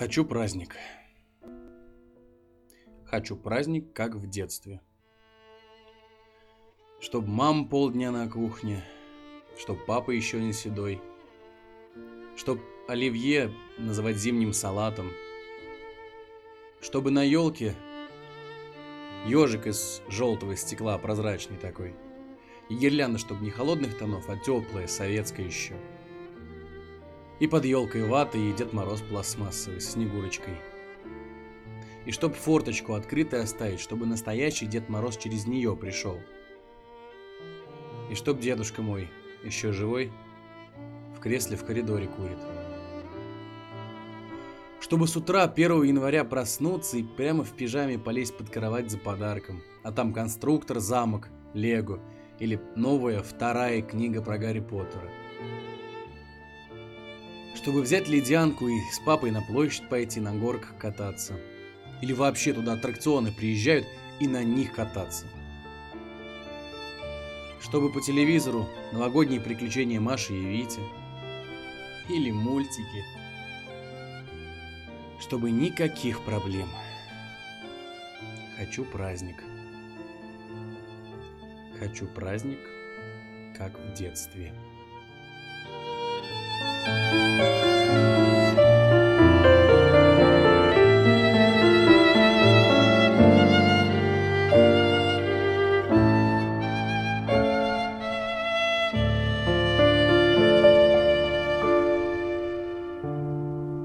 Хочу праздник. Хочу праздник, как в детстве. Чтоб мам полдня на кухне, чтоб папа еще не седой, чтоб оливье называть зимним салатом, чтобы на елке ежик из желтого стекла прозрачный такой, и гирлянда, чтобы не холодных тонов, а теплая, советская еще. И под елкой вата и Дед Мороз пластмассовый с Снегурочкой. И чтоб форточку открытой оставить, чтобы настоящий Дед Мороз через нее пришел. И чтоб дедушка мой, еще живой, в кресле в коридоре курит. Чтобы с утра 1 января проснуться и прямо в пижаме полезть под кровать за подарком. А там конструктор, замок, лего или новая вторая книга про Гарри Поттера чтобы взять ледянку и с папой на площадь пойти на горках кататься. Или вообще туда аттракционы приезжают и на них кататься. Чтобы по телевизору новогодние приключения Маши и Вити. Или мультики. Чтобы никаких проблем. Хочу праздник. Хочу праздник, как в детстве.